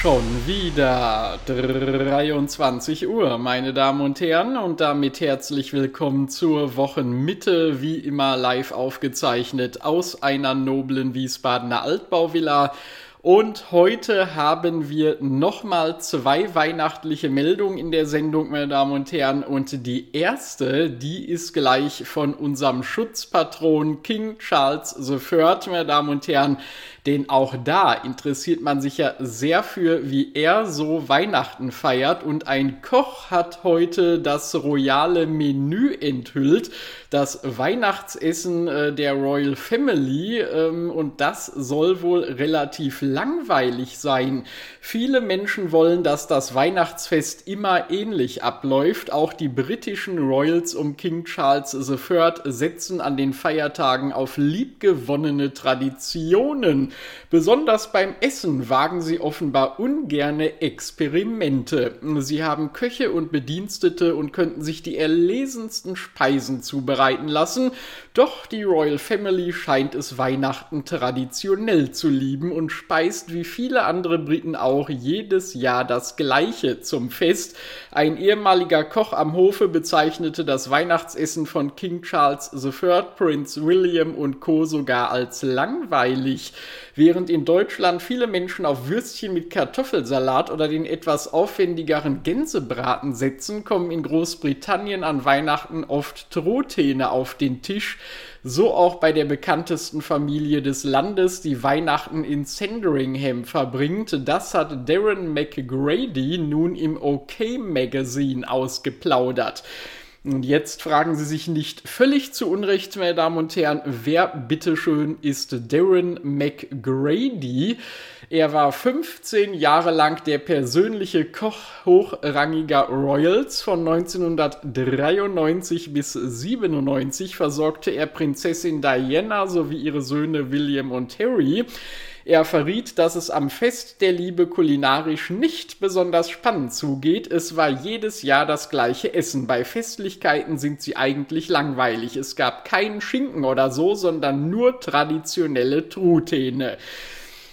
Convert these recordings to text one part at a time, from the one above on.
Schon wieder 23 Uhr, meine Damen und Herren, und damit herzlich willkommen zur Wochenmitte, wie immer live aufgezeichnet aus einer noblen Wiesbadener Altbauvilla. Und heute haben wir nochmal zwei weihnachtliche Meldungen in der Sendung, meine Damen und Herren. Und die erste, die ist gleich von unserem Schutzpatron King Charles III, meine Damen und Herren. Denn auch da interessiert man sich ja sehr für, wie er so Weihnachten feiert. Und ein Koch hat heute das royale Menü enthüllt, das Weihnachtsessen äh, der Royal Family. Ähm, und das soll wohl relativ langweilig sein. Viele Menschen wollen, dass das Weihnachtsfest immer ähnlich abläuft. Auch die britischen Royals um King Charles III setzen an den Feiertagen auf liebgewonnene Traditionen. Besonders beim Essen wagen sie offenbar ungerne Experimente. Sie haben Köche und Bedienstete und könnten sich die erlesensten Speisen zubereiten lassen, doch die Royal Family scheint es Weihnachten traditionell zu lieben und speist wie viele andere Briten auch jedes Jahr das Gleiche zum Fest. Ein ehemaliger Koch am Hofe bezeichnete das Weihnachtsessen von King Charles III, Prince William und Co. sogar als langweilig. Während in Deutschland viele Menschen auf Würstchen mit Kartoffelsalat oder den etwas aufwendigeren Gänsebraten setzen, kommen in Großbritannien an Weihnachten oft Truthähne auf den Tisch. So auch bei der bekanntesten Familie des Landes, die Weihnachten in Sandringham verbringt. Das hat Darren McGrady nun im OK Magazine ausgeplaudert. Und jetzt fragen Sie sich nicht völlig zu Unrecht, meine Damen und Herren, wer bitteschön ist Darren McGrady? Er war 15 Jahre lang der persönliche Koch hochrangiger Royals. Von 1993 bis 97 versorgte er Prinzessin Diana sowie ihre Söhne William und Harry. Er verriet, dass es am Fest der Liebe kulinarisch nicht besonders spannend zugeht. Es war jedes Jahr das gleiche Essen. Bei Festlichkeiten sind sie eigentlich langweilig. Es gab keinen Schinken oder so, sondern nur traditionelle Truthähne.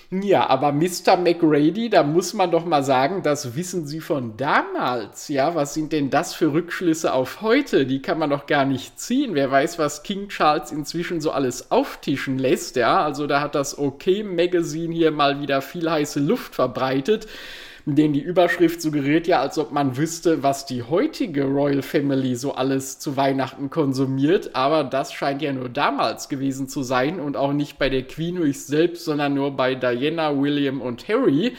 Ja, aber Mr. McRady, da muss man doch mal sagen, das wissen Sie von damals. Ja, was sind denn das für Rückschlüsse auf heute? Die kann man doch gar nicht ziehen. Wer weiß, was King Charles inzwischen so alles auftischen lässt. Ja, also da hat das OK Magazine hier mal wieder viel heiße Luft verbreitet denn die Überschrift suggeriert ja, als ob man wüsste, was die heutige Royal Family so alles zu Weihnachten konsumiert, aber das scheint ja nur damals gewesen zu sein und auch nicht bei der Queen selbst, sondern nur bei Diana, William und Harry.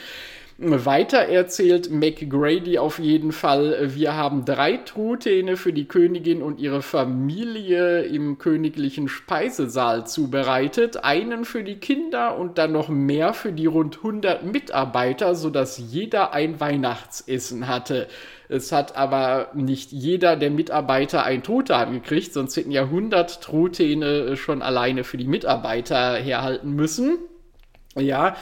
Weiter erzählt McGrady auf jeden Fall, wir haben drei Truthähne für die Königin und ihre Familie im königlichen Speisesaal zubereitet, einen für die Kinder und dann noch mehr für die rund 100 Mitarbeiter, sodass jeder ein Weihnachtsessen hatte. Es hat aber nicht jeder der Mitarbeiter ein Truthahn gekriegt, sonst hätten ja 100 Truthähne schon alleine für die Mitarbeiter herhalten müssen. Ja,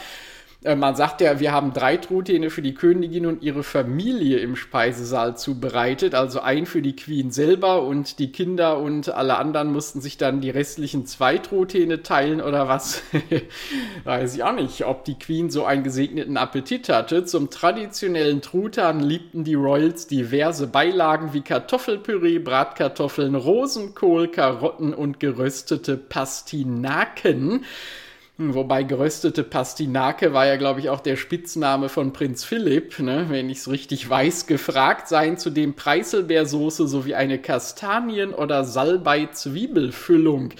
man sagt ja, wir haben drei Truthähne für die Königin und ihre Familie im Speisesaal zubereitet, also ein für die Queen selber und die Kinder und alle anderen mussten sich dann die restlichen zwei Truthähne teilen oder was. Weiß ich auch nicht, ob die Queen so einen gesegneten Appetit hatte. Zum traditionellen Truthahn liebten die Royals diverse Beilagen wie Kartoffelpüree, Bratkartoffeln, Rosenkohl, Karotten und geröstete Pastinaken. Hm, wobei geröstete Pastinake war ja, glaube ich, auch der Spitzname von Prinz Philipp, ne, wenn ich es richtig weiß, gefragt seien zudem Preiselbeersoße sowie eine Kastanien- oder Salbei-Zwiebelfüllung.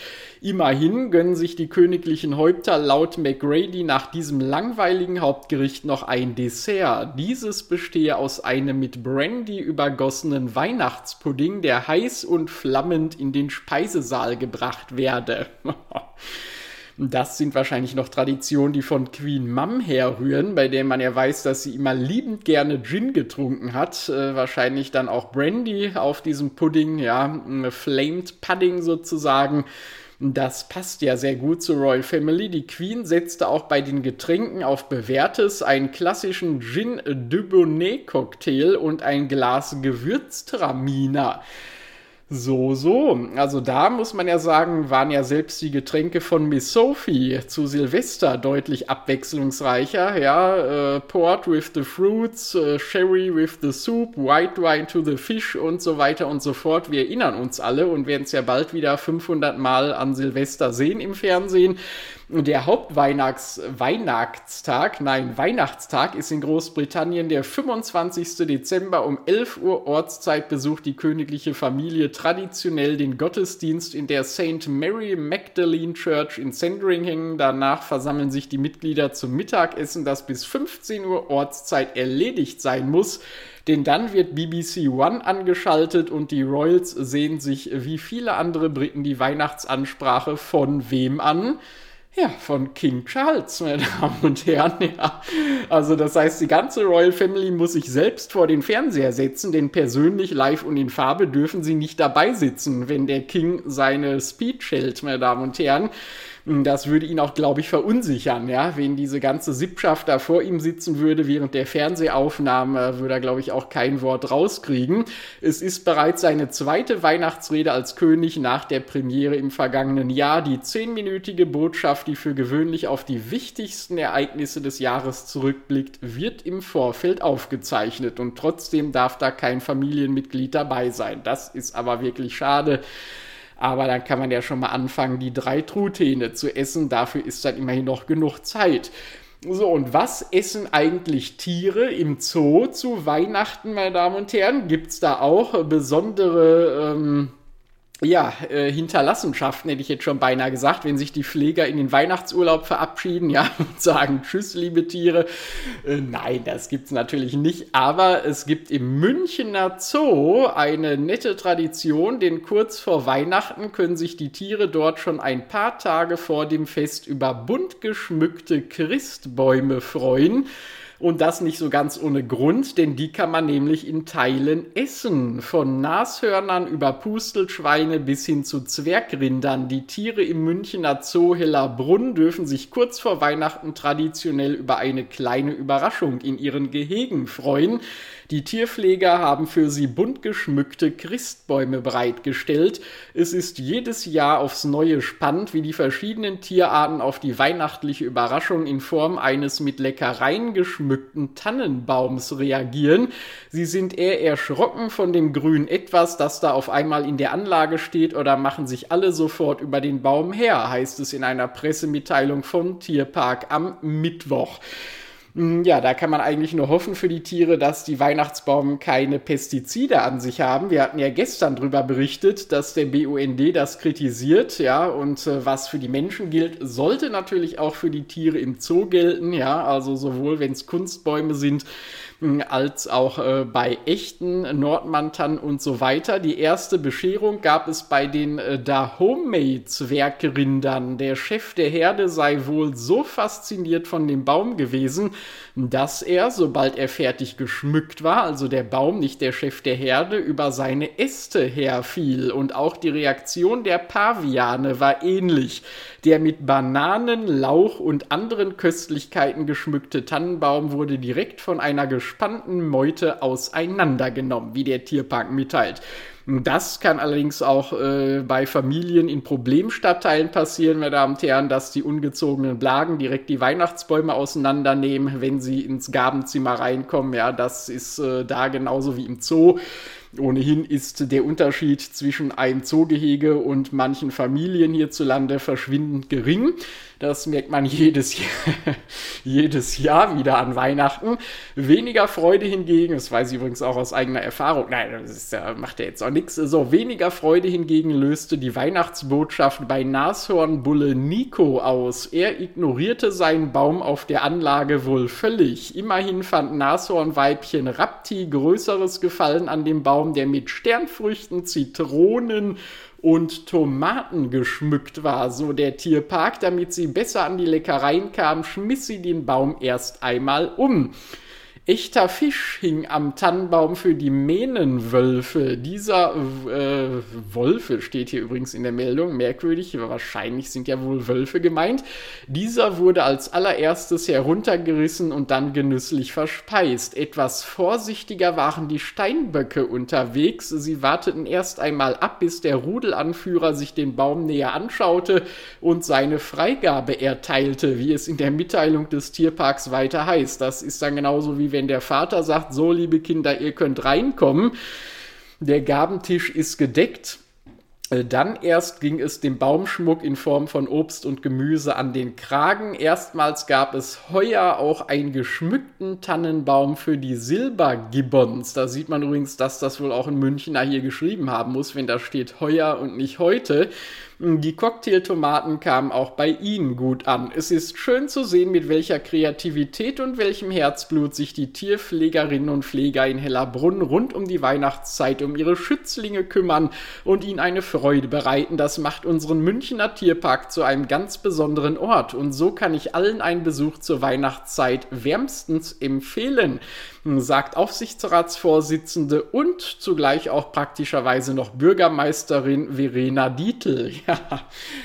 Immerhin gönnen sich die königlichen Häupter laut McGrady nach diesem langweiligen Hauptgericht noch ein Dessert. Dieses bestehe aus einem mit Brandy übergossenen Weihnachtspudding, der heiß und flammend in den Speisesaal gebracht werde. Das sind wahrscheinlich noch Traditionen, die von Queen Mum herrühren, bei der man ja weiß, dass sie immer liebend gerne Gin getrunken hat. Äh, wahrscheinlich dann auch Brandy auf diesem Pudding, ja, Flamed Pudding sozusagen. Das passt ja sehr gut zur Royal Family. Die Queen setzte auch bei den Getränken auf Bewährtes einen klassischen Gin Dubonnet Cocktail und ein Glas Gewürztraminer. So, so. Also da muss man ja sagen, waren ja selbst die Getränke von Miss Sophie zu Silvester deutlich abwechslungsreicher. Ja, äh, Port with the fruits, äh, Sherry with the soup, White wine to the fish und so weiter und so fort. Wir erinnern uns alle und werden es ja bald wieder 500 Mal an Silvester sehen im Fernsehen. Der Hauptweihnachtstag, nein, Weihnachtstag ist in Großbritannien der 25. Dezember um 11 Uhr Ortszeit besucht die königliche Familie traditionell den Gottesdienst in der St. Mary Magdalene Church in Sandringham. Danach versammeln sich die Mitglieder zum Mittagessen, das bis 15 Uhr Ortszeit erledigt sein muss. Denn dann wird BBC One angeschaltet und die Royals sehen sich wie viele andere Briten die Weihnachtsansprache von wem an? Ja, von King Charles, meine Damen und Herren. Ja. Also das heißt, die ganze Royal Family muss sich selbst vor den Fernseher setzen, denn persönlich live und in Farbe dürfen sie nicht dabei sitzen, wenn der King seine Speech hält, meine Damen und Herren. Das würde ihn auch, glaube ich, verunsichern, ja. Wenn diese ganze Sippschaft da vor ihm sitzen würde während der Fernsehaufnahme, würde er, glaube ich, auch kein Wort rauskriegen. Es ist bereits seine zweite Weihnachtsrede als König nach der Premiere im vergangenen Jahr. Die zehnminütige Botschaft, die für gewöhnlich auf die wichtigsten Ereignisse des Jahres zurückblickt, wird im Vorfeld aufgezeichnet und trotzdem darf da kein Familienmitglied dabei sein. Das ist aber wirklich schade. Aber dann kann man ja schon mal anfangen, die drei Truthähne zu essen. Dafür ist dann immerhin noch genug Zeit. So, und was essen eigentlich Tiere im Zoo zu Weihnachten, meine Damen und Herren? Gibt es da auch besondere ähm, ja, äh, Hinterlassenschaften hätte ich jetzt schon beinahe gesagt, wenn sich die Pfleger in den Weihnachtsurlaub verabschieden, ja, und sagen Tschüss, liebe Tiere. Äh, nein, das gibt's natürlich nicht, aber es gibt im Münchner Zoo eine nette Tradition, denn kurz vor Weihnachten können sich die Tiere dort schon ein paar Tage vor dem Fest über bunt geschmückte Christbäume freuen. Und das nicht so ganz ohne Grund, denn die kann man nämlich in Teilen essen. Von Nashörnern über Pustelschweine bis hin zu Zwergrindern. Die Tiere im Münchner Zoo Hellerbrunn dürfen sich kurz vor Weihnachten traditionell über eine kleine Überraschung in ihren Gehegen freuen. Die Tierpfleger haben für sie bunt geschmückte Christbäume bereitgestellt. Es ist jedes Jahr aufs Neue spannend, wie die verschiedenen Tierarten auf die weihnachtliche Überraschung in Form eines mit Leckereien geschmückten Tannenbaums reagieren. Sie sind eher erschrocken von dem grünen Etwas, das da auf einmal in der Anlage steht oder machen sich alle sofort über den Baum her, heißt es in einer Pressemitteilung vom Tierpark am Mittwoch. Mm, ja, da kann man eigentlich nur hoffen für die Tiere, dass die Weihnachtsbaum keine Pestizide an sich haben. Wir hatten ja gestern darüber berichtet, dass der BUND das kritisiert, ja, und äh, was für die Menschen gilt, sollte natürlich auch für die Tiere im Zoo gelten, ja, also sowohl wenn es Kunstbäume sind, als auch äh, bei echten Nordmantan und so weiter. Die erste Bescherung gab es bei den äh, Dahomey-Zwergrindern. Der Chef der Herde sei wohl so fasziniert von dem Baum gewesen, dass er, sobald er fertig geschmückt war, also der Baum, nicht der Chef der Herde, über seine Äste herfiel. Und auch die Reaktion der Paviane war ähnlich. Der mit Bananen, Lauch und anderen Köstlichkeiten geschmückte Tannenbaum wurde direkt von einer gespannten Meute auseinandergenommen, wie der Tierpark mitteilt. Das kann allerdings auch äh, bei Familien in Problemstadtteilen passieren, meine Damen und Herren, dass die ungezogenen Blagen direkt die Weihnachtsbäume auseinandernehmen, wenn sie ins Gabenzimmer reinkommen. Ja, das ist äh, da genauso wie im Zoo. Ohnehin ist der Unterschied zwischen einem Zoogehege und manchen Familien hierzulande verschwindend gering. Das merkt man jedes Jahr, jedes Jahr wieder an Weihnachten. Weniger Freude hingegen, das weiß ich übrigens auch aus eigener Erfahrung, nein, das ist, macht ja jetzt auch nichts. So, weniger Freude hingegen löste die Weihnachtsbotschaft bei Nashornbulle Nico aus. Er ignorierte seinen Baum auf der Anlage wohl völlig. Immerhin fand Nashornweibchen Rapti größeres Gefallen an dem Baum, der mit Sternfrüchten, Zitronen und Tomaten geschmückt war, so der Tierpark. Damit sie besser an die Leckereien kam, schmiss sie den Baum erst einmal um. Echter Fisch hing am Tannenbaum für die Mähnenwölfe. Dieser äh, Wolfe steht hier übrigens in der Meldung, merkwürdig, wahrscheinlich sind ja wohl Wölfe gemeint. Dieser wurde als allererstes heruntergerissen und dann genüsslich verspeist. Etwas vorsichtiger waren die Steinböcke unterwegs. Sie warteten erst einmal ab, bis der Rudelanführer sich den Baum näher anschaute und seine Freigabe erteilte, wie es in der Mitteilung des Tierparks weiter heißt. Das ist dann genauso wie wenn der Vater sagt, so liebe Kinder, ihr könnt reinkommen, der Gabentisch ist gedeckt, äh, dann erst ging es dem Baumschmuck in Form von Obst und Gemüse an den Kragen. Erstmals gab es heuer auch einen geschmückten Tannenbaum für die Silbergibbons. Da sieht man übrigens, dass das wohl auch ein Münchner hier geschrieben haben muss, wenn da steht heuer und nicht heute. Die Cocktailtomaten kamen auch bei Ihnen gut an. Es ist schön zu sehen, mit welcher Kreativität und welchem Herzblut sich die Tierpflegerinnen und Pfleger in Hellerbrunn rund um die Weihnachtszeit um ihre Schützlinge kümmern und ihnen eine Freude bereiten. Das macht unseren Münchner Tierpark zu einem ganz besonderen Ort. Und so kann ich allen einen Besuch zur Weihnachtszeit wärmstens empfehlen sagt Aufsichtsratsvorsitzende und zugleich auch praktischerweise noch Bürgermeisterin Verena Dietl. Ja,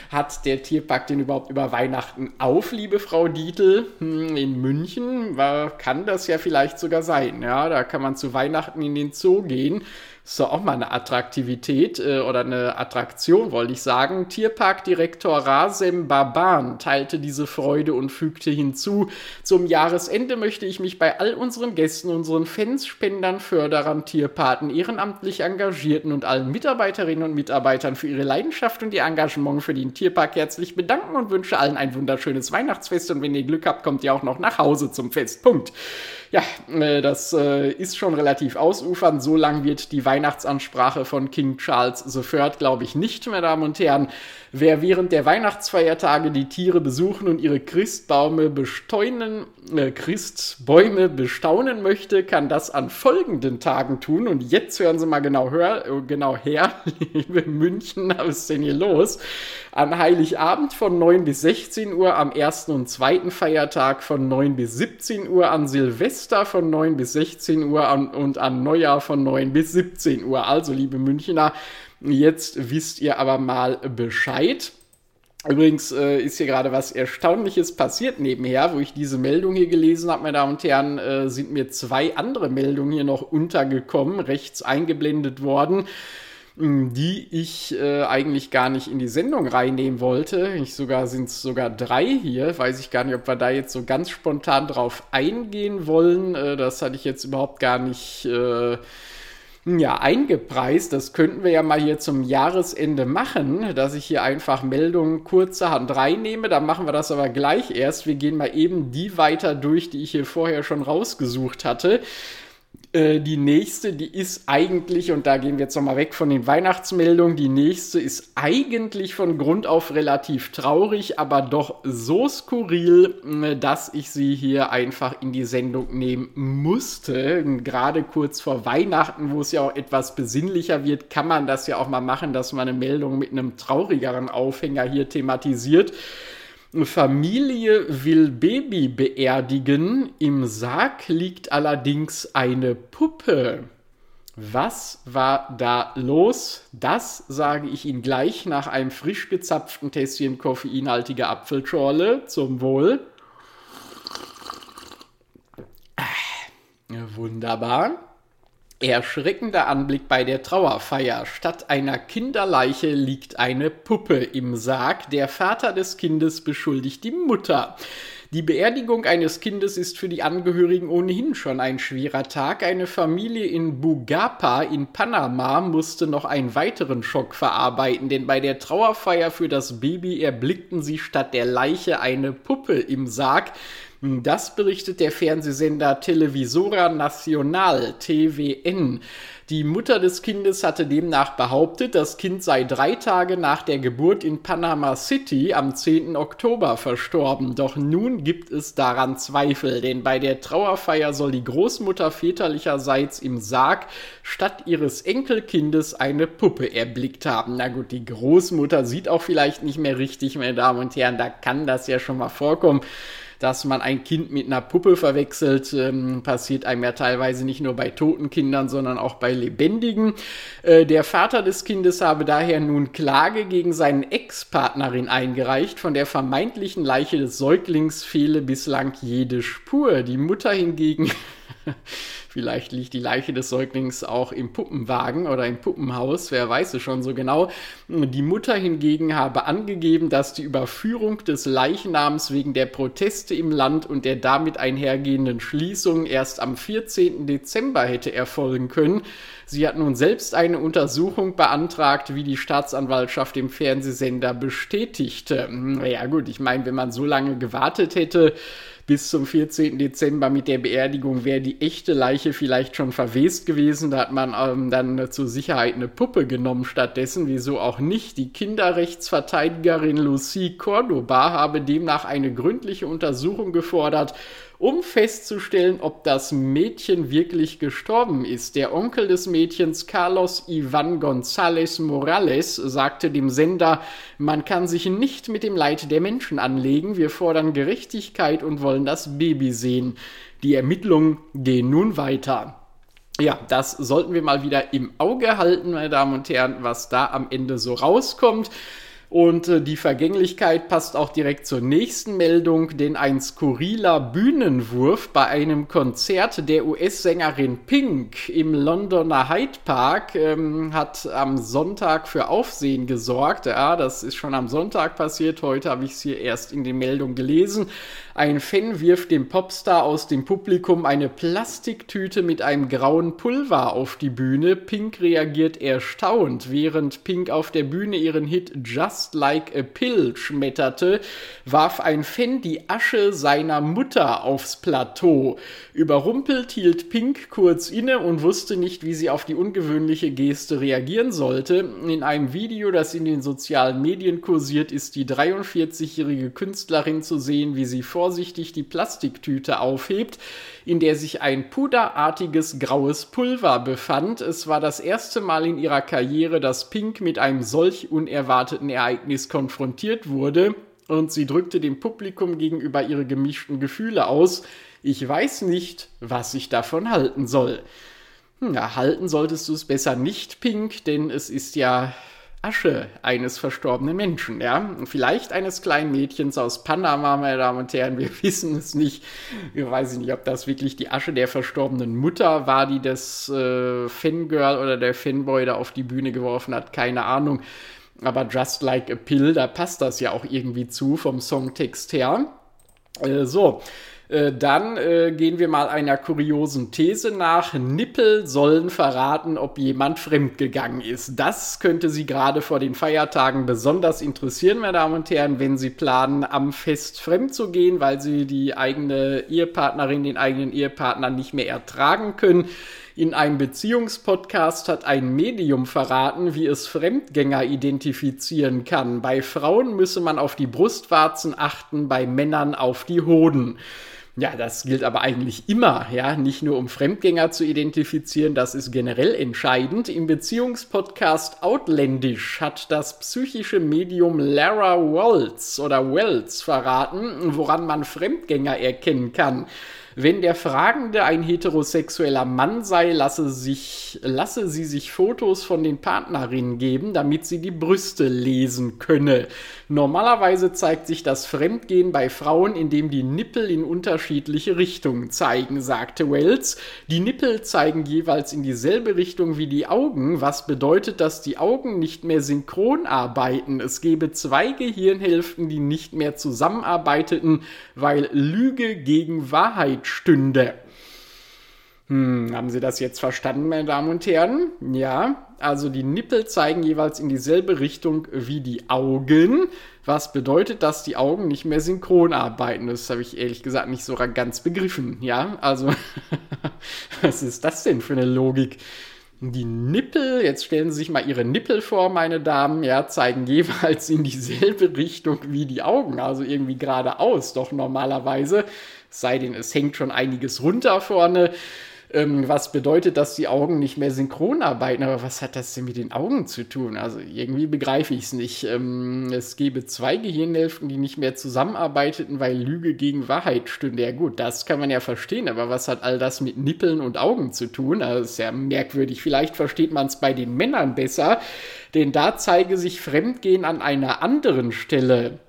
hat der Tierpark denn überhaupt über Weihnachten auf, liebe Frau Dietl? Hm, in München kann das ja vielleicht sogar sein. Ja, da kann man zu Weihnachten in den Zoo gehen ist doch auch mal eine Attraktivität äh, oder eine Attraktion, wollte ich sagen. Tierparkdirektor Rasem Baban teilte diese Freude und fügte hinzu, zum Jahresende möchte ich mich bei all unseren Gästen, unseren Fans, Spendern, Förderern, Tierpaten, ehrenamtlich Engagierten und allen Mitarbeiterinnen und Mitarbeitern für ihre Leidenschaft und ihr Engagement für den Tierpark herzlich bedanken und wünsche allen ein wunderschönes Weihnachtsfest und wenn ihr Glück habt, kommt ihr auch noch nach Hause zum Fest. Punkt. Ja, äh, das äh, ist schon relativ ausufernd. So lang wird die Weihnachtsansprache von King Charles III, glaube ich, nicht, meine Damen und Herren. Wer während der Weihnachtsfeiertage die Tiere besuchen und ihre Christbaume besteunen, äh, Christbäume bestaunen möchte, kann das an folgenden Tagen tun. Und jetzt hören Sie mal genau, hör, äh, genau her, liebe München, was ist denn hier los? An Heiligabend von 9 bis 16 Uhr, am ersten und zweiten Feiertag von 9 bis 17 Uhr, an Silvester von 9 bis 16 Uhr an, und an Neujahr von 9 bis 17 Uhr. Also, liebe Münchner, Jetzt wisst ihr aber mal Bescheid. Übrigens äh, ist hier gerade was Erstaunliches passiert nebenher, wo ich diese Meldung hier gelesen habe, meine Damen und Herren, äh, sind mir zwei andere Meldungen hier noch untergekommen, rechts eingeblendet worden, die ich äh, eigentlich gar nicht in die Sendung reinnehmen wollte. Ich sogar sind es sogar drei hier, weiß ich gar nicht, ob wir da jetzt so ganz spontan drauf eingehen wollen. Äh, das hatte ich jetzt überhaupt gar nicht äh, ja, eingepreist. Das könnten wir ja mal hier zum Jahresende machen, dass ich hier einfach Meldungen kurzerhand reinnehme. Dann machen wir das aber gleich erst. Wir gehen mal eben die weiter durch, die ich hier vorher schon rausgesucht hatte. Äh, die nächste, die ist eigentlich, und da gehen wir jetzt nochmal weg von den Weihnachtsmeldungen, die nächste ist eigentlich von Grund auf relativ traurig, aber doch so skurril, dass ich sie hier einfach in die Sendung nehmen musste. Gerade kurz vor Weihnachten, wo es ja auch etwas besinnlicher wird, kann man das ja auch mal machen, dass man eine Meldung mit einem traurigeren Aufhänger hier thematisiert. Familie will Baby beerdigen. Im Sarg liegt allerdings eine Puppe. Was war da los? Das sage ich Ihnen gleich nach einem frisch gezapften Tässchen koffeinhaltiger Apfelschorle. Zum Wohl. Ah, wunderbar. Erschreckender Anblick bei der Trauerfeier. Statt einer Kinderleiche liegt eine Puppe im Sarg. Der Vater des Kindes beschuldigt die Mutter. Die Beerdigung eines Kindes ist für die Angehörigen ohnehin schon ein schwerer Tag. Eine Familie in Bugapa in Panama musste noch einen weiteren Schock verarbeiten, denn bei der Trauerfeier für das Baby erblickten sie statt der Leiche eine Puppe im Sarg. Das berichtet der Fernsehsender Televisora Nacional, TVN. Die Mutter des Kindes hatte demnach behauptet, das Kind sei drei Tage nach der Geburt in Panama City am 10. Oktober verstorben. Doch nun gibt es daran Zweifel, denn bei der Trauerfeier soll die Großmutter väterlicherseits im Sarg statt ihres Enkelkindes eine Puppe erblickt haben. Na gut, die Großmutter sieht auch vielleicht nicht mehr richtig, meine Damen und Herren, da kann das ja schon mal vorkommen dass man ein Kind mit einer Puppe verwechselt, ähm, passiert einem ja teilweise nicht nur bei toten Kindern, sondern auch bei lebendigen. Äh, der Vater des Kindes habe daher nun Klage gegen seine Ex-Partnerin eingereicht. Von der vermeintlichen Leiche des Säuglings fehle bislang jede Spur. Die Mutter hingegen Vielleicht liegt die Leiche des Säuglings auch im Puppenwagen oder im Puppenhaus, wer weiß es schon so genau. Die Mutter hingegen habe angegeben, dass die Überführung des Leichnams wegen der Proteste im Land und der damit einhergehenden Schließung erst am 14. Dezember hätte erfolgen können. Sie hat nun selbst eine Untersuchung beantragt, wie die Staatsanwaltschaft im Fernsehsender bestätigte. Ja gut, ich meine, wenn man so lange gewartet hätte, bis zum 14. Dezember mit der Beerdigung wäre die echte Leiche vielleicht schon verwest gewesen. Da hat man ähm, dann zur Sicherheit eine Puppe genommen stattdessen. Wieso auch nicht? Die Kinderrechtsverteidigerin Lucie Cordoba habe demnach eine gründliche Untersuchung gefordert um festzustellen, ob das Mädchen wirklich gestorben ist. Der Onkel des Mädchens, Carlos Ivan González Morales, sagte dem Sender, man kann sich nicht mit dem Leid der Menschen anlegen, wir fordern Gerechtigkeit und wollen das Baby sehen. Die Ermittlungen gehen nun weiter. Ja, das sollten wir mal wieder im Auge halten, meine Damen und Herren, was da am Ende so rauskommt. Und äh, die Vergänglichkeit passt auch direkt zur nächsten Meldung, denn ein skurriler Bühnenwurf bei einem Konzert der US-Sängerin Pink im Londoner Hyde Park ähm, hat am Sonntag für Aufsehen gesorgt. Ja, das ist schon am Sonntag passiert. Heute habe ich es hier erst in den Meldungen gelesen. Ein Fan wirft dem Popstar aus dem Publikum eine Plastiktüte mit einem grauen Pulver auf die Bühne. Pink reagiert erstaunt. Während Pink auf der Bühne ihren Hit Just Like a Pill schmetterte, warf ein Fan die Asche seiner Mutter aufs Plateau. Überrumpelt hielt Pink kurz inne und wusste nicht, wie sie auf die ungewöhnliche Geste reagieren sollte. In einem Video, das in den sozialen Medien kursiert, ist die 43-jährige Künstlerin zu sehen, wie sie vor vorsichtig die Plastiktüte aufhebt, in der sich ein puderartiges graues Pulver befand. Es war das erste Mal in ihrer Karriere, dass Pink mit einem solch unerwarteten Ereignis konfrontiert wurde und sie drückte dem Publikum gegenüber ihre gemischten Gefühle aus. Ich weiß nicht, was ich davon halten soll. Hm, ja, halten solltest du es besser nicht, Pink, denn es ist ja Asche eines verstorbenen Menschen, ja. Vielleicht eines kleinen Mädchens aus Panama, meine Damen und Herren, wir wissen es nicht. Ich weiß nicht, ob das wirklich die Asche der verstorbenen Mutter war, die das äh, Fangirl oder der Fanboy da auf die Bühne geworfen hat, keine Ahnung. Aber Just Like a Pill, da passt das ja auch irgendwie zu vom Songtext her. Äh, so, äh, dann äh, gehen wir mal einer kuriosen These nach. Nippel sollen verraten, ob jemand fremdgegangen ist. Das könnte Sie gerade vor den Feiertagen besonders interessieren, meine Damen und Herren, wenn Sie planen, am Fest fremd zu gehen, weil Sie die eigene Ehepartnerin, den eigenen Ehepartner nicht mehr ertragen können. In einem Beziehungspodcast hat ein Medium verraten, wie es Fremdgänger identifizieren kann. Bei Frauen müsse man auf die Brustwarzen achten, bei Männern auf die Hoden. Ja, das gilt aber eigentlich immer, ja, nicht nur um Fremdgänger zu identifizieren, das ist generell entscheidend. Im Beziehungspodcast Outlandish hat das psychische Medium Lara Wells oder Wells verraten, woran man Fremdgänger erkennen kann. Wenn der Fragende ein heterosexueller Mann sei, lasse, sich, lasse sie sich Fotos von den Partnerinnen geben, damit sie die Brüste lesen könne. Normalerweise zeigt sich das Fremdgehen bei Frauen, indem die Nippel in unterschiedliche Richtungen zeigen, sagte Wells. Die Nippel zeigen jeweils in dieselbe Richtung wie die Augen, was bedeutet, dass die Augen nicht mehr synchron arbeiten. Es gebe zwei Gehirnhälften, die nicht mehr zusammenarbeiteten, weil Lüge gegen Wahrheit stünde. Hm, haben Sie das jetzt verstanden, meine Damen und Herren? Ja, Also die Nippel zeigen jeweils in dieselbe Richtung wie die Augen, was bedeutet, dass die Augen nicht mehr synchron arbeiten. Das habe ich ehrlich gesagt nicht so ganz begriffen. Ja, also was ist das denn für eine Logik? Die Nippel, jetzt stellen Sie sich mal Ihre Nippel vor, meine Damen, ja, zeigen jeweils in dieselbe Richtung wie die Augen, also irgendwie geradeaus, doch normalerweise, sei denn es hängt schon einiges runter vorne ähm, was bedeutet, dass die Augen nicht mehr synchron arbeiten. Aber was hat das denn mit den Augen zu tun? Also irgendwie begreife ich es nicht. Ähm, es gäbe zwei Gehirnhälften, die nicht mehr zusammenarbeiteten, weil Lüge gegen Wahrheit stünde. Ja gut, das kann man ja verstehen, aber was hat all das mit Nippeln und Augen zu tun? Also, ist ja merkwürdig. Vielleicht versteht man es bei den Männern besser, denn da zeige sich Fremdgehen an einer anderen Stelle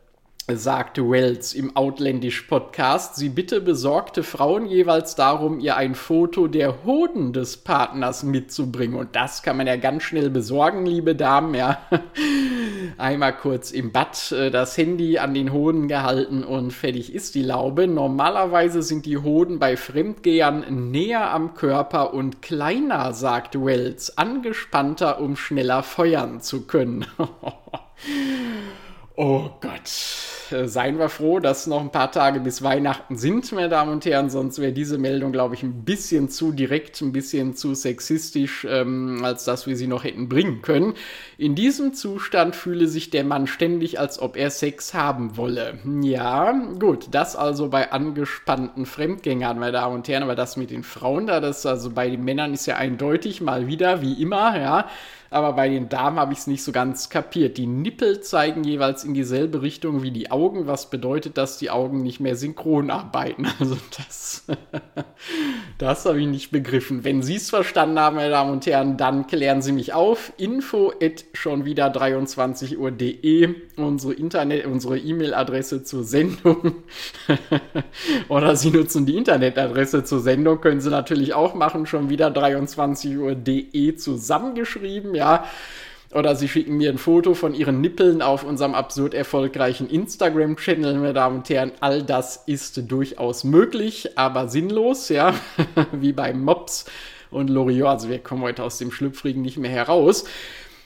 sagte Wells im Outländisch-Podcast, sie bitte besorgte Frauen jeweils darum, ihr ein Foto der Hoden des Partners mitzubringen. Und das kann man ja ganz schnell besorgen, liebe Damen, ja. Einmal kurz im Bad äh, das Handy an den Hoden gehalten und fertig ist die Laube. Normalerweise sind die Hoden bei Fremdgehern näher am Körper und kleiner, sagt Wells, angespannter, um schneller feuern zu können. oh Gott. Äh, seien wir froh, dass noch ein paar Tage bis Weihnachten sind, meine Damen und Herren. Sonst wäre diese Meldung, glaube ich, ein bisschen zu direkt, ein bisschen zu sexistisch, ähm, als dass wir sie noch hätten bringen können. In diesem Zustand fühle sich der Mann ständig, als ob er Sex haben wolle. Ja, gut, das also bei angespannten Fremdgängern, meine Damen und Herren. Aber das mit den Frauen da, das also bei den Männern ist ja eindeutig, mal wieder, wie immer, ja aber bei den Damen habe ich es nicht so ganz kapiert. Die Nippel zeigen jeweils in dieselbe Richtung wie die Augen, was bedeutet, dass die Augen nicht mehr synchron arbeiten. Also das, das habe ich nicht begriffen. Wenn Sie es verstanden haben, meine Damen und Herren, dann klären Sie mich auf. Info at schon wieder 23 Uhr.de, unsere Internet, unsere E-Mail-Adresse zur Sendung. Oder Sie nutzen die Internetadresse zur Sendung, können Sie natürlich auch machen, schon wieder 23 Uhr.de zusammengeschrieben. Ja, ja. Oder sie schicken mir ein Foto von ihren Nippeln auf unserem absurd erfolgreichen Instagram-Channel, meine Damen und Herren. All das ist durchaus möglich, aber sinnlos, ja. Wie bei Mops und Loriot. Also wir kommen heute aus dem Schlüpfrigen nicht mehr heraus.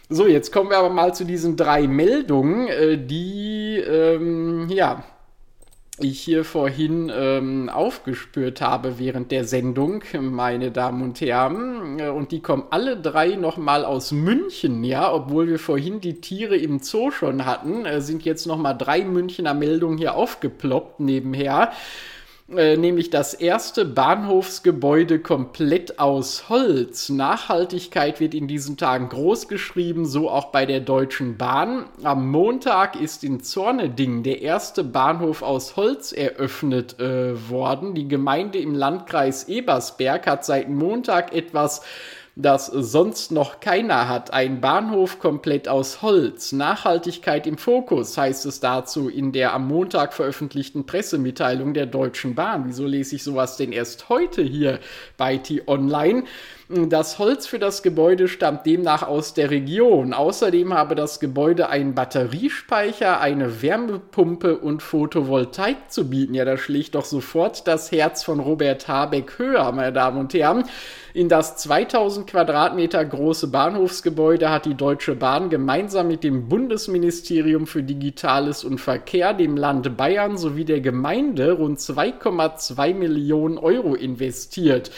So, jetzt kommen wir aber mal zu diesen drei Meldungen, äh, die, ähm, ja, ich hier vorhin ähm, aufgespürt habe während der Sendung, meine Damen und Herren. Äh, und die kommen alle drei nochmal aus München, ja, obwohl wir vorhin die Tiere im Zoo schon hatten, äh, sind jetzt nochmal drei Münchner Meldungen hier aufgeploppt nebenher. Äh, nämlich das erste Bahnhofsgebäude komplett aus Holz. Nachhaltigkeit wird in diesen Tagen groß geschrieben, so auch bei der Deutschen Bahn. Am Montag ist in Zorneding der erste Bahnhof aus Holz eröffnet äh, worden. Die Gemeinde im Landkreis Ebersberg hat seit Montag etwas das sonst noch keiner hat. Ein Bahnhof komplett aus Holz. Nachhaltigkeit im Fokus heißt es dazu in der am Montag veröffentlichten Pressemitteilung der Deutschen Bahn. Wieso lese ich sowas denn erst heute hier bei T-Online? Das Holz für das Gebäude stammt demnach aus der Region. Außerdem habe das Gebäude einen Batteriespeicher, eine Wärmepumpe und Photovoltaik zu bieten. Ja, da schlägt doch sofort das Herz von Robert Habeck höher, meine Damen und Herren. In das 2000 Quadratmeter große Bahnhofsgebäude hat die Deutsche Bahn gemeinsam mit dem Bundesministerium für Digitales und Verkehr, dem Land Bayern sowie der Gemeinde rund 2,2 Millionen Euro investiert.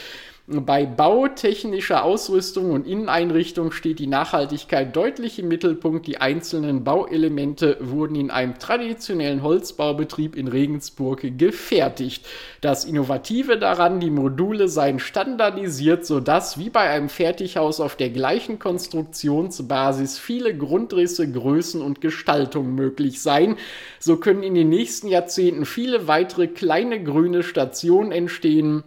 Bei bautechnischer Ausrüstung und Inneneinrichtung steht die Nachhaltigkeit deutlich im Mittelpunkt. Die einzelnen Bauelemente wurden in einem traditionellen Holzbaubetrieb in Regensburg gefertigt. Das Innovative daran, die Module seien standardisiert, sodass wie bei einem Fertighaus auf der gleichen Konstruktionsbasis viele Grundrisse, Größen und Gestaltungen möglich seien. So können in den nächsten Jahrzehnten viele weitere kleine grüne Stationen entstehen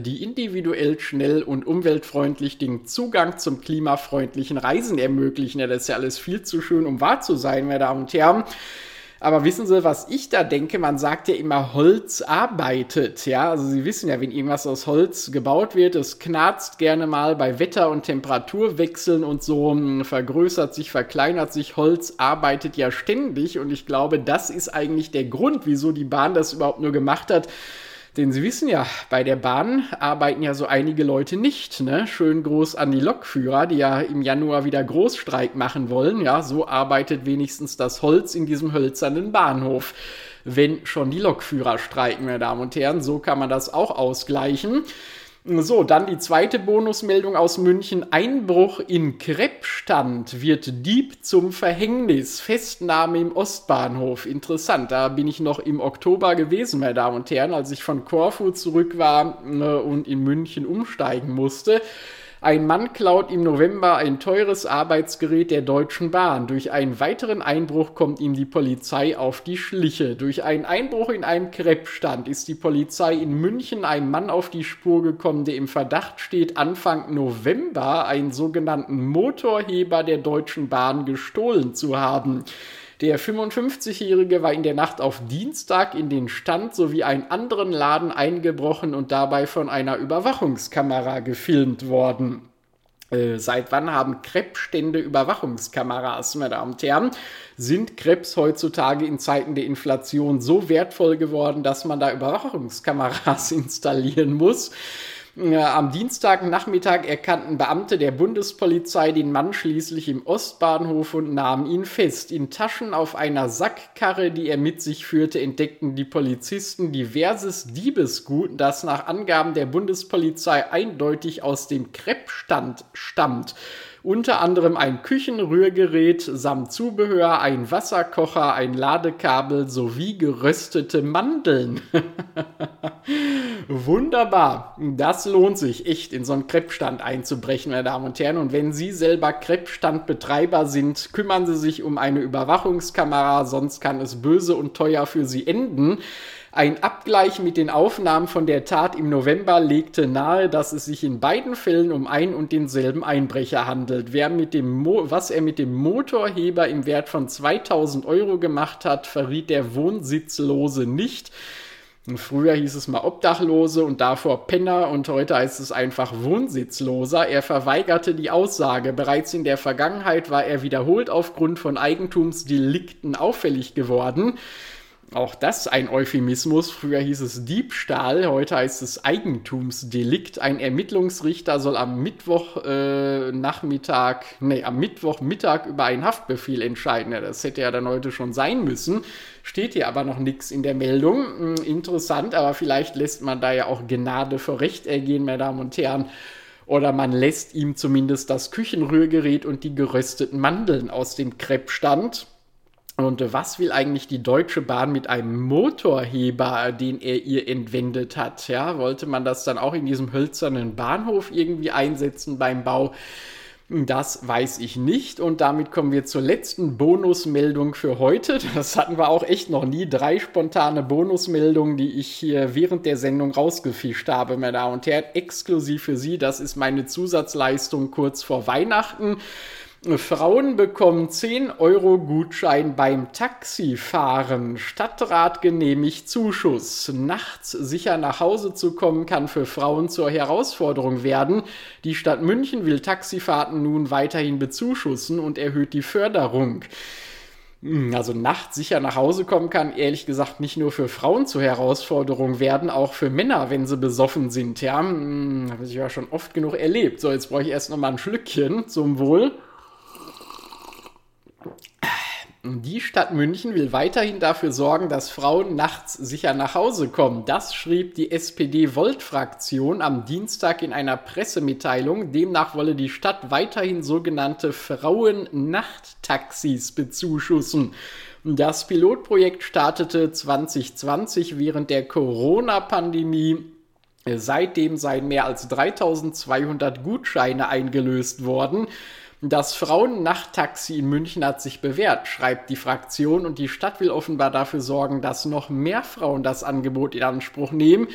die individuell schnell und umweltfreundlich den Zugang zum klimafreundlichen Reisen ermöglichen. Ja, das ist ja alles viel zu schön, um wahr zu sein, meine Damen und Herren. Aber wissen Sie, was ich da denke? Man sagt ja immer, Holz arbeitet. Ja, also Sie wissen ja, wenn irgendwas aus Holz gebaut wird, es knarzt gerne mal bei Wetter- und Temperaturwechseln und so, hm, vergrößert sich, verkleinert sich. Holz arbeitet ja ständig und ich glaube, das ist eigentlich der Grund, wieso die Bahn das überhaupt nur gemacht hat Denn Sie wissen ja, bei der Bahn arbeiten ja so einige Leute nicht. Ne? Schön groß an die Lokführer, die ja im Januar wieder Großstreik machen wollen. Ja, so arbeitet wenigstens das Holz in diesem hölzernen Bahnhof. Wenn schon die Lokführer streiken, meine Damen und Herren, so kann man das auch ausgleichen. So, dann die zweite Bonusmeldung aus München. Einbruch in Kreppstand wird Dieb zum Verhängnis. Festnahme im Ostbahnhof. Interessant. Da bin ich noch im Oktober gewesen, meine Damen und Herren, als ich von Korfu zurück war äh, und in München umsteigen musste. Ein Mann klaut im November ein teures Arbeitsgerät der Deutschen Bahn. Durch einen weiteren Einbruch kommt ihm die Polizei auf die Schliche. Durch einen Einbruch in einem Kreppstand ist die Polizei in München einem Mann auf die Spur gekommen, der im Verdacht steht, Anfang November einen sogenannten Motorheber der Deutschen Bahn gestohlen zu haben. Der 55-Jährige war in der Nacht auf Dienstag in den Stand sowie einen anderen Laden eingebrochen und dabei von einer Überwachungskamera gefilmt worden. Äh, seit wann haben Krebsstände Überwachungskameras, meine Damen und Herren? Sind Krebs heutzutage in Zeiten der Inflation so wertvoll geworden, dass man da Überwachungskameras installieren muss? Am Dienstagnachmittag erkannten Beamte der Bundespolizei den Mann schließlich im Ostbahnhof und nahmen ihn fest. In Taschen auf einer Sackkarre, die er mit sich führte, entdeckten die Polizisten diverses Diebesgut, das nach Angaben der Bundespolizei eindeutig aus dem Kreppstand stammt unter anderem ein Küchenrührgerät samt Zubehör, ein Wasserkocher, ein Ladekabel sowie geröstete Mandeln. Wunderbar. Das lohnt sich echt, in so einen Kreppstand einzubrechen, meine Damen und Herren. Und wenn Sie selber Kreppstandbetreiber sind, kümmern Sie sich um eine Überwachungskamera, sonst kann es böse und teuer für Sie enden. Ein Abgleich mit den Aufnahmen von der Tat im November legte nahe, dass es sich in beiden Fällen um ein und denselben Einbrecher handelt. Wer mit dem Mo was er mit dem Motorheber im Wert von 2000 Euro gemacht hat, verriet der Wohnsitzlose nicht. Früher hieß es mal Obdachlose und davor Penner und heute heißt es einfach Wohnsitzloser. Er verweigerte die Aussage. Bereits in der Vergangenheit war er wiederholt aufgrund von Eigentumsdelikten auffällig geworden. Auch das ein Euphemismus. Früher hieß es Diebstahl, heute heißt es Eigentumsdelikt. Ein Ermittlungsrichter soll am Mittwochnachmittag, äh, nee, am Mittwochmittag über einen Haftbefehl entscheiden. Ja, das hätte ja dann heute schon sein müssen. Steht hier aber noch nichts in der Meldung. Hm, interessant, aber vielleicht lässt man da ja auch Gnade vor Recht ergehen, meine Damen und Herren. Oder man lässt ihm zumindest das Küchenrührgerät und die gerösteten Mandeln aus dem Kreppstand. Und was will eigentlich die Deutsche Bahn mit einem Motorheber, den er ihr entwendet hat? Ja, wollte man das dann auch in diesem hölzernen Bahnhof irgendwie einsetzen beim Bau? Das weiß ich nicht. Und damit kommen wir zur letzten Bonusmeldung für heute. Das hatten wir auch echt noch nie. Drei spontane Bonusmeldungen, die ich hier während der Sendung rausgefischt habe, meine Damen und Herren. Exklusiv für Sie. Das ist meine Zusatzleistung kurz vor Weihnachten. Frauen bekommen 10 Euro Gutschein beim Taxifahren. Stadtrat genehmigt Zuschuss. Nachts sicher nach Hause zu kommen kann für Frauen zur Herausforderung werden. Die Stadt München will Taxifahrten nun weiterhin bezuschussen und erhöht die Förderung. Hm, also nachts sicher nach Hause kommen kann, ehrlich gesagt, nicht nur für Frauen zur Herausforderung werden, auch für Männer, wenn sie besoffen sind. Ja, hm, habe ich ja schon oft genug erlebt. So, jetzt brauche ich erst noch mal ein Schlückchen zum Wohl. Die Stadt München will weiterhin dafür sorgen, dass Frauen nachts sicher nach Hause kommen. Das schrieb die SPD-Volt-Fraktion am Dienstag in einer Pressemitteilung. Demnach wolle die Stadt weiterhin sogenannte Frauen-Nachttaxis bezuschussen. Das Pilotprojekt startete 2020 während der Corona-Pandemie. Seitdem seien mehr als 3200 Gutscheine eingelöst worden. Das Frauennachttaxi in München hat sich bewährt, schreibt die Fraktion, und die Stadt will offenbar dafür sorgen, dass noch mehr Frauen das Angebot in Anspruch nehmen.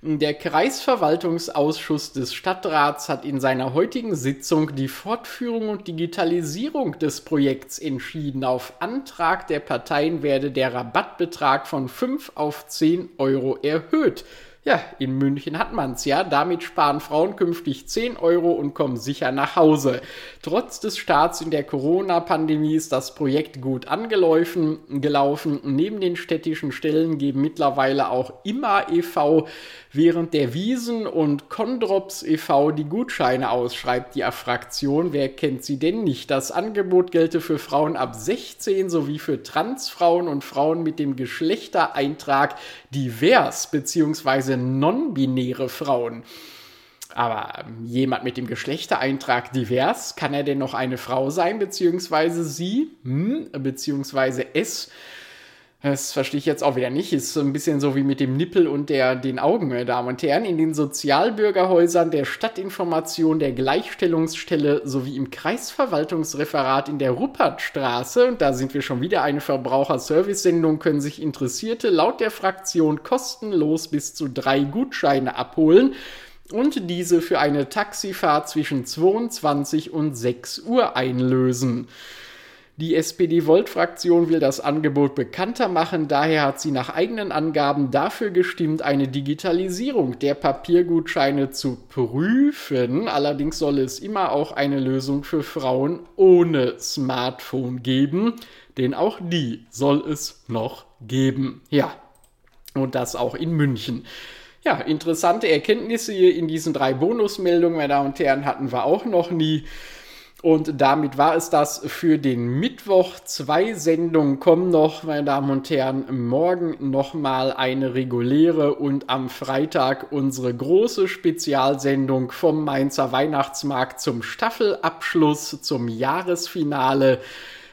Der Kreisverwaltungsausschuss des Stadtrats hat in seiner heutigen Sitzung die Fortführung und Digitalisierung des Projekts entschieden. Auf Antrag der Parteien werde der Rabattbetrag von 5 auf 10 Euro erhöht. Ja, in München hat man's ja. Damit sparen Frauen künftig 10 Euro und kommen sicher nach Hause. Trotz des Starts in der Corona-Pandemie ist das Projekt gut angelaufen. Gelaufen. Neben den städtischen Stellen geben mittlerweile auch immer e.V. während der Wiesen und Kondrops e.V. die Gutscheine aus, schreibt die Fraktion. Wer kennt sie denn nicht? Das Angebot gelte für Frauen ab 16 sowie für Transfrauen und Frauen mit dem Geschlechtereintrag divers bzw beziehungsweise non-binäre Frauen. Aber ähm, jemand mit dem Geschlechtereintrag divers, kann er denn noch eine Frau sein, beziehungsweise sie, hm, beziehungsweise es? Das verstehe ich jetzt auch wieder nicht. Ist so ein bisschen so wie mit dem Nippel und der, den Augen, meine Damen und Herren. In den Sozialbürgerhäusern der Stadtinformation, der Gleichstellungsstelle sowie im Kreisverwaltungsreferat in der Ruppertstraße, und da sind wir schon wieder eine Verbraucherservice-Sendung, können sich Interessierte laut der Fraktion kostenlos bis zu drei Gutscheine abholen und diese für eine Taxifahrt zwischen 22 und 6 Uhr einlösen. Die SPD-Volt-Fraktion will das Angebot bekannter machen, daher hat sie nach eigenen Angaben dafür gestimmt, eine Digitalisierung der Papiergutscheine zu prüfen. Allerdings soll es immer auch eine Lösung für Frauen ohne Smartphone geben, denn auch die soll es noch geben. Ja, und das auch in München. Ja, interessante Erkenntnisse hier in diesen drei Bonusmeldungen, meine Damen und Herren, hatten wir auch noch nie. Und damit war es das für den Mittwoch. Zwei Sendungen kommen noch, meine Damen und Herren. Morgen nochmal eine reguläre und am Freitag unsere große Spezialsendung vom Mainzer Weihnachtsmarkt zum Staffelabschluss, zum Jahresfinale.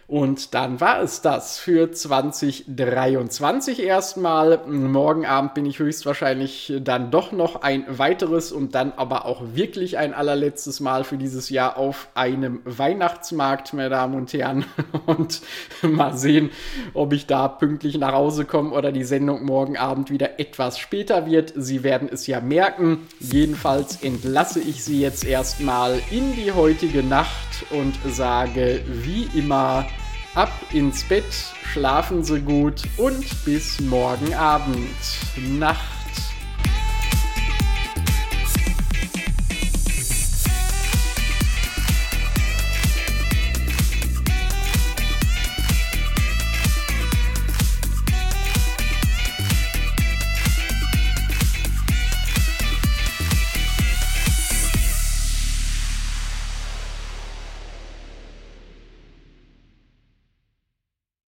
Und dann war es das für 2023 erstmal. Morgen Abend bin ich höchstwahrscheinlich dann doch noch ein weiteres und dann aber auch wirklich ein allerletztes Mal für dieses Jahr auf einem Weihnachtsmarkt, meine Damen und Herren. Und mal sehen, ob ich da pünktlich nach Hause komme oder die Sendung morgen Abend wieder etwas später wird. Sie werden es ja merken. Jedenfalls entlasse ich Sie jetzt erstmal in die heutige Nacht und sage wie immer, ab ins Bett, schlafen Sie gut und bis morgen Abend. Nacht.